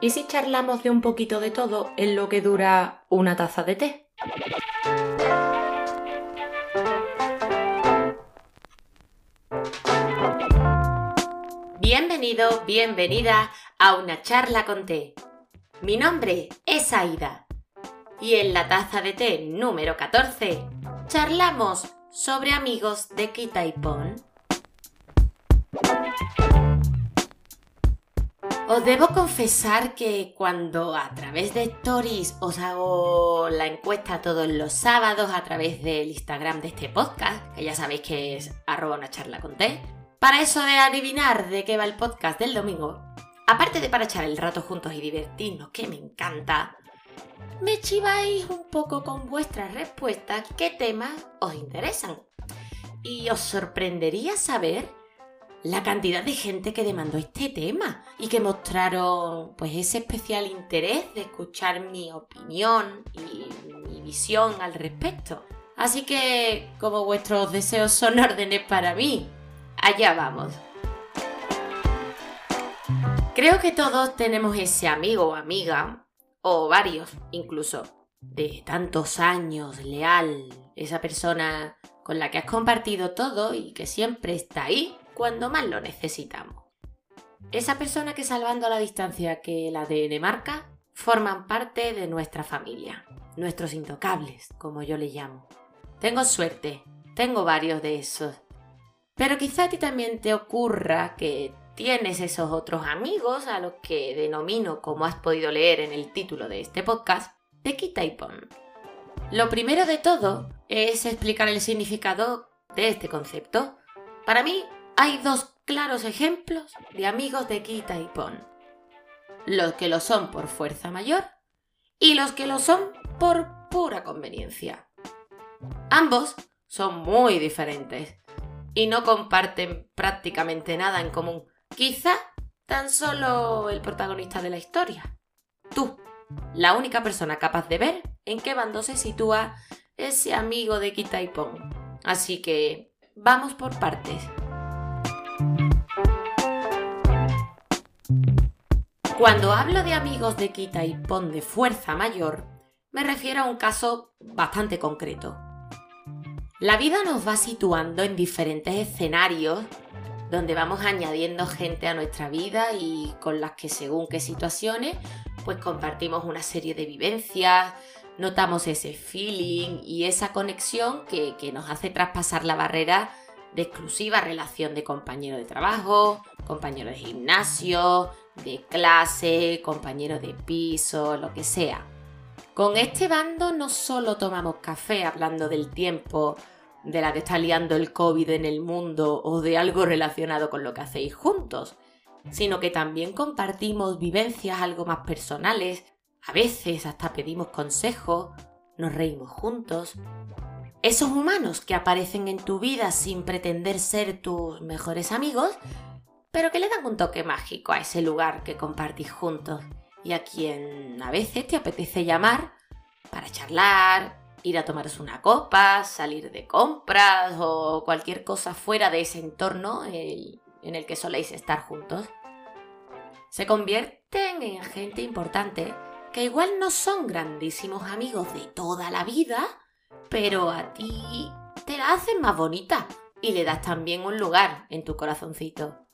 ¿Y si charlamos de un poquito de todo en lo que dura una taza de té? Bienvenido, bienvenida a una charla con té. Mi nombre es Aida y en la taza de té número 14 charlamos sobre amigos de Kita y Pon. Os debo confesar que cuando a través de Stories os hago la encuesta todos los sábados a través del Instagram de este podcast, que ya sabéis que es arroba una charla con té, para eso de adivinar de qué va el podcast del domingo, aparte de para echar el rato juntos y divertirnos, que me encanta, me chiváis un poco con vuestras respuestas qué temas os interesan. Y os sorprendería saber la cantidad de gente que demandó este tema y que mostraron pues ese especial interés de escuchar mi opinión y mi visión al respecto. Así que, como vuestros deseos son órdenes para mí, allá vamos. Creo que todos tenemos ese amigo o amiga, o varios incluso, de tantos años, leal, esa persona con la que has compartido todo y que siempre está ahí cuando más lo necesitamos. Esa persona que salvando a la distancia que la ADN marca, forman parte de nuestra familia, nuestros intocables, como yo le llamo. Tengo suerte, tengo varios de esos. Pero quizá a ti también te ocurra que tienes esos otros amigos a los que denomino, como has podido leer en el título de este podcast, de quita y pon. Lo primero de todo es explicar el significado de este concepto. Para mí, hay dos claros ejemplos de amigos de quita y pon. Los que lo son por fuerza mayor y los que lo son por pura conveniencia. Ambos son muy diferentes y no comparten prácticamente nada en común. Quizá tan solo el protagonista de la historia. Tú, la única persona capaz de ver en qué bando se sitúa ese amigo de Quita y Pon. Así que vamos por partes. Cuando hablo de amigos de quita y pon de fuerza mayor, me refiero a un caso bastante concreto. La vida nos va situando en diferentes escenarios donde vamos añadiendo gente a nuestra vida y con las que según qué situaciones pues compartimos una serie de vivencias, notamos ese feeling y esa conexión que, que nos hace traspasar la barrera de exclusiva relación de compañero de trabajo, compañero de gimnasio, de clase, compañero de piso, lo que sea. Con este bando no solo tomamos café hablando del tiempo de la que está liando el COVID en el mundo o de algo relacionado con lo que hacéis juntos, sino que también compartimos vivencias algo más personales, a veces hasta pedimos consejos, nos reímos juntos. Esos humanos que aparecen en tu vida sin pretender ser tus mejores amigos, pero que le dan un toque mágico a ese lugar que compartís juntos y a quien a veces te apetece llamar para charlar, ir a tomaros una copa, salir de compras o cualquier cosa fuera de ese entorno en el que soléis estar juntos. Se convierten en gente importante que igual no son grandísimos amigos de toda la vida, pero a ti te la hacen más bonita y le das también un lugar en tu corazoncito.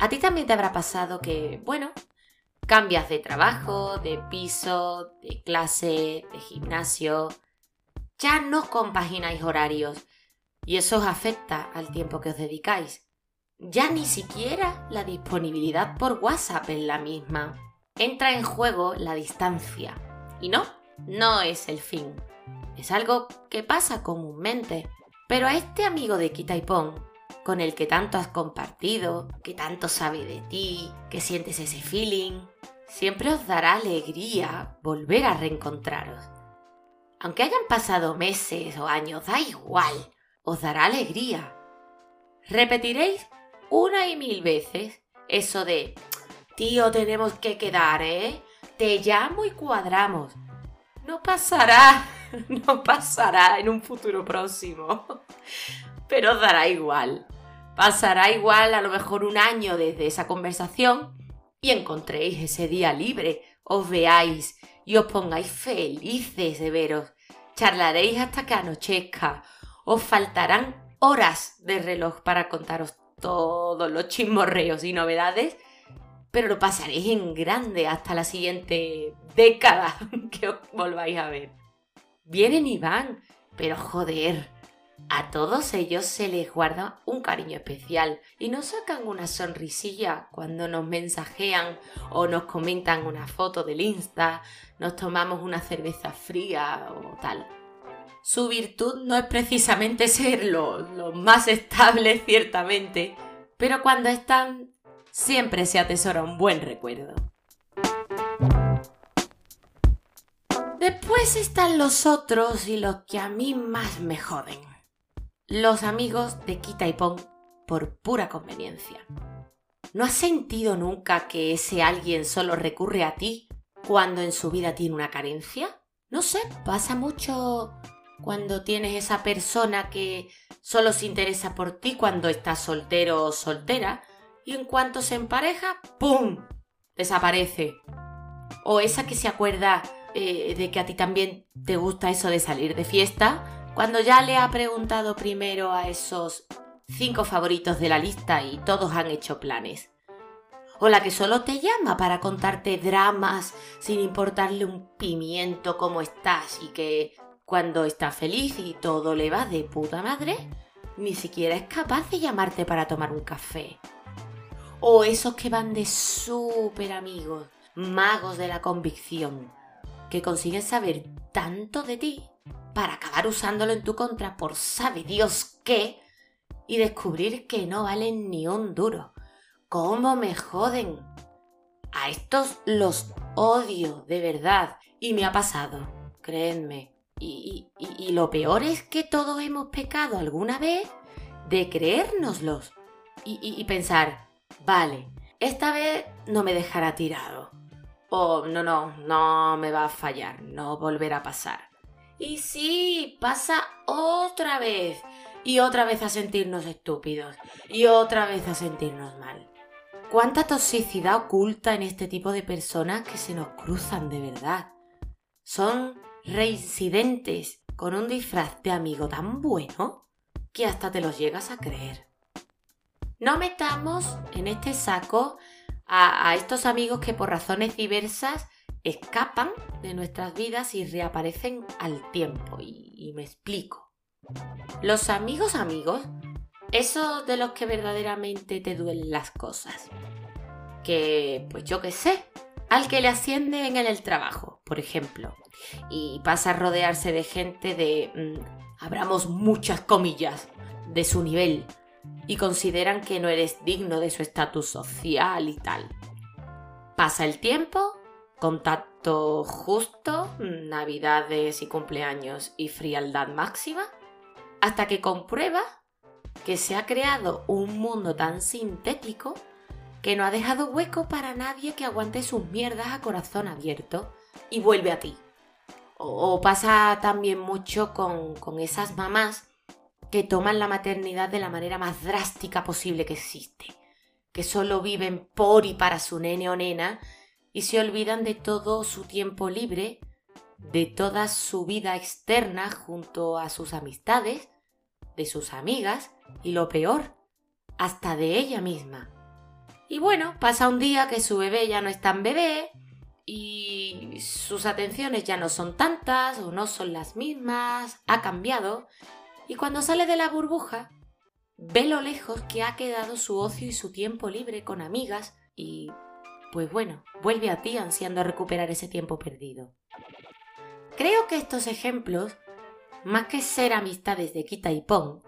A ti también te habrá pasado que, bueno, cambias de trabajo, de piso, de clase, de gimnasio. Ya no compagináis horarios y eso os afecta al tiempo que os dedicáis. Ya ni siquiera la disponibilidad por WhatsApp es la misma. Entra en juego la distancia. Y no, no es el fin. Es algo que pasa comúnmente. Pero a este amigo de Kitaipón con el que tanto has compartido, que tanto sabe de ti, que sientes ese feeling, siempre os dará alegría volver a reencontraros. Aunque hayan pasado meses o años, da igual, os dará alegría. Repetiréis una y mil veces eso de, tío, tenemos que quedar, ¿eh? Te llamo y cuadramos. No pasará, no pasará en un futuro próximo, pero dará igual. Pasará igual a lo mejor un año desde esa conversación y encontréis ese día libre, os veáis y os pongáis felices de veros. Charlaréis hasta que anochezca. Os faltarán horas de reloj para contaros todos los chismorreos y novedades, pero lo pasaréis en grande hasta la siguiente década que os volváis a ver. Vienen y van, pero joder, a todos ellos se les guarda un cariño especial y nos sacan una sonrisilla cuando nos mensajean o nos comentan una foto del Insta, nos tomamos una cerveza fría o tal. Su virtud no es precisamente ser lo, más estable, ciertamente, pero cuando están, siempre se atesora un buen recuerdo. Después están los otros y los que a mí más me joden. Los amigos de Quita y Pon por pura conveniencia. ¿No has sentido nunca que ese alguien solo recurre a ti cuando en su vida tiene una carencia? No sé, pasa mucho cuando tienes esa persona que solo se interesa por ti cuando estás soltero o soltera y en cuanto se empareja, ¡pum! desaparece. O esa que se acuerda eh, de que a ti también te gusta eso de salir de fiesta, cuando ya le ha preguntado primero a esos cinco favoritos de la lista y todos han hecho planes. O la que solo te llama para contarte dramas sin importarle un pimiento cómo estás y que cuando está feliz y todo le va de puta madre, ni siquiera es capaz de llamarte para tomar un café. O esos que van de súper amigos, magos de la convicción, que consiguen saber tanto de ti para acabar usándolo en tu contra por sabe Dios qué y descubrir que no valen ni un duro. ¿Cómo me joden? A estos los odio de verdad y me ha pasado, créenme. Y, lo peor es que todos hemos pecado alguna vez de creérnoslos y, pensar, vale, esta vez no me dejará tirado. O no, no, no me va a fallar, no volverá a pasar. Y sí, pasa otra vez. Y otra vez a sentirnos estúpidos. Y otra vez a sentirnos mal. ¿Cuánta toxicidad oculta en este tipo de personas que se nos cruzan de verdad? Son reincidentes con un disfraz de amigo tan bueno que hasta te los llegas a creer. No metamos en este saco a, estos amigos que por razones diversas escapan de nuestras vidas y reaparecen al tiempo. Y, me explico. Los amigos amigos, esos de los que verdaderamente te duelen las cosas. Que, pues yo qué sé, al que le ascienden en el trabajo, por ejemplo, y pasa a rodearse de gente de, mm, abramos muchas comillas, de su nivel, y consideran que no eres digno de su estatus social y tal. Pasa el tiempo, contacto justo, navidades y cumpleaños y frialdad máxima, hasta que comprueba que se ha creado un mundo tan sintético que no ha dejado hueco para nadie que aguante sus mierdas a corazón abierto y vuelve a ti. O, pasa también mucho con, con esas mamás que toman la maternidad de la manera más drástica posible que existe, que solo viven por y para su nene o nena y se olvidan de todo su tiempo libre, de toda su vida externa junto a sus amistades, de sus amigas y lo peor, hasta de ella misma. Y bueno, pasa un día que su bebé ya no es tan bebé y sus atenciones ya no son tantas o no son las mismas, ha cambiado. Y cuando sale de la burbuja, ve lo lejos que ha quedado su ocio y su tiempo libre con amigas y, pues bueno, vuelve a ti ansiando recuperar ese tiempo perdido. Creo que estos ejemplos, más que ser amistades de quita y pon,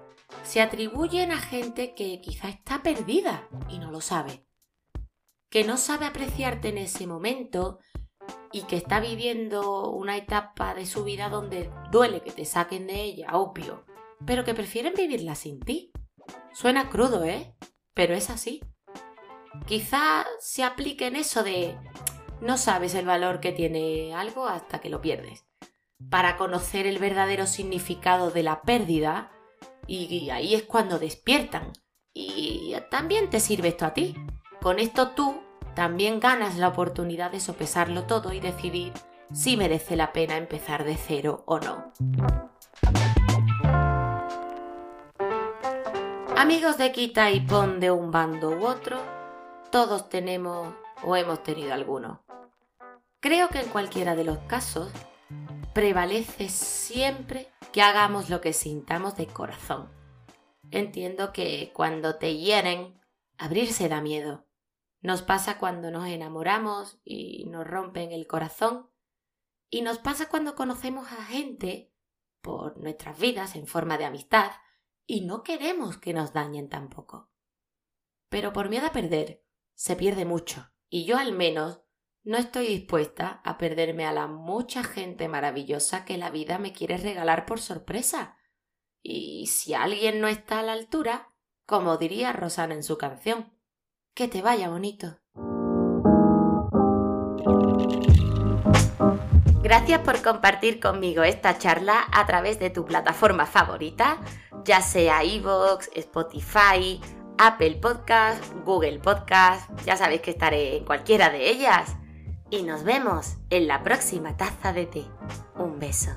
se atribuyen a gente que quizá está perdida y no lo sabe que no sabe apreciarte en ese momento y que está viviendo una etapa de su vida donde duele que te saquen de ella, obvio, pero que prefieren vivirla sin ti. Suena crudo, ¿eh? Pero es así. Quizá se aplique en eso de no sabes el valor que tiene algo hasta que lo pierdes. Para conocer el verdadero significado de la pérdida, y ahí es cuando despiertan. Y también te sirve esto a ti. Con esto tú también ganas la oportunidad de sopesarlo todo y decidir si merece la pena empezar de cero o no. Amigos de quita y pon de un bando u otro, todos tenemos o hemos tenido alguno. Creo que en cualquiera de los casos prevalece siempre que hagamos lo que sintamos de corazón. Entiendo que cuando te hieren, abrirse da miedo. Nos pasa cuando nos enamoramos y nos rompen el corazón. Y nos pasa cuando conocemos a gente por nuestras vidas en forma de amistad y no queremos que nos dañen tampoco. Pero por miedo a perder, se pierde mucho, y yo al menos no estoy dispuesta a perderme a la mucha gente maravillosa que la vida me quiere regalar por sorpresa. Y si alguien no está a la altura, como diría Rosana en su canción, que te vaya bonito. Gracias por compartir conmigo esta charla a través de tu plataforma favorita, ya sea iVoox, Spotify, Apple Podcast, Google Podcast, ya sabéis que estaré en cualquiera de ellas. Y nos vemos en la próxima taza de té. Un beso.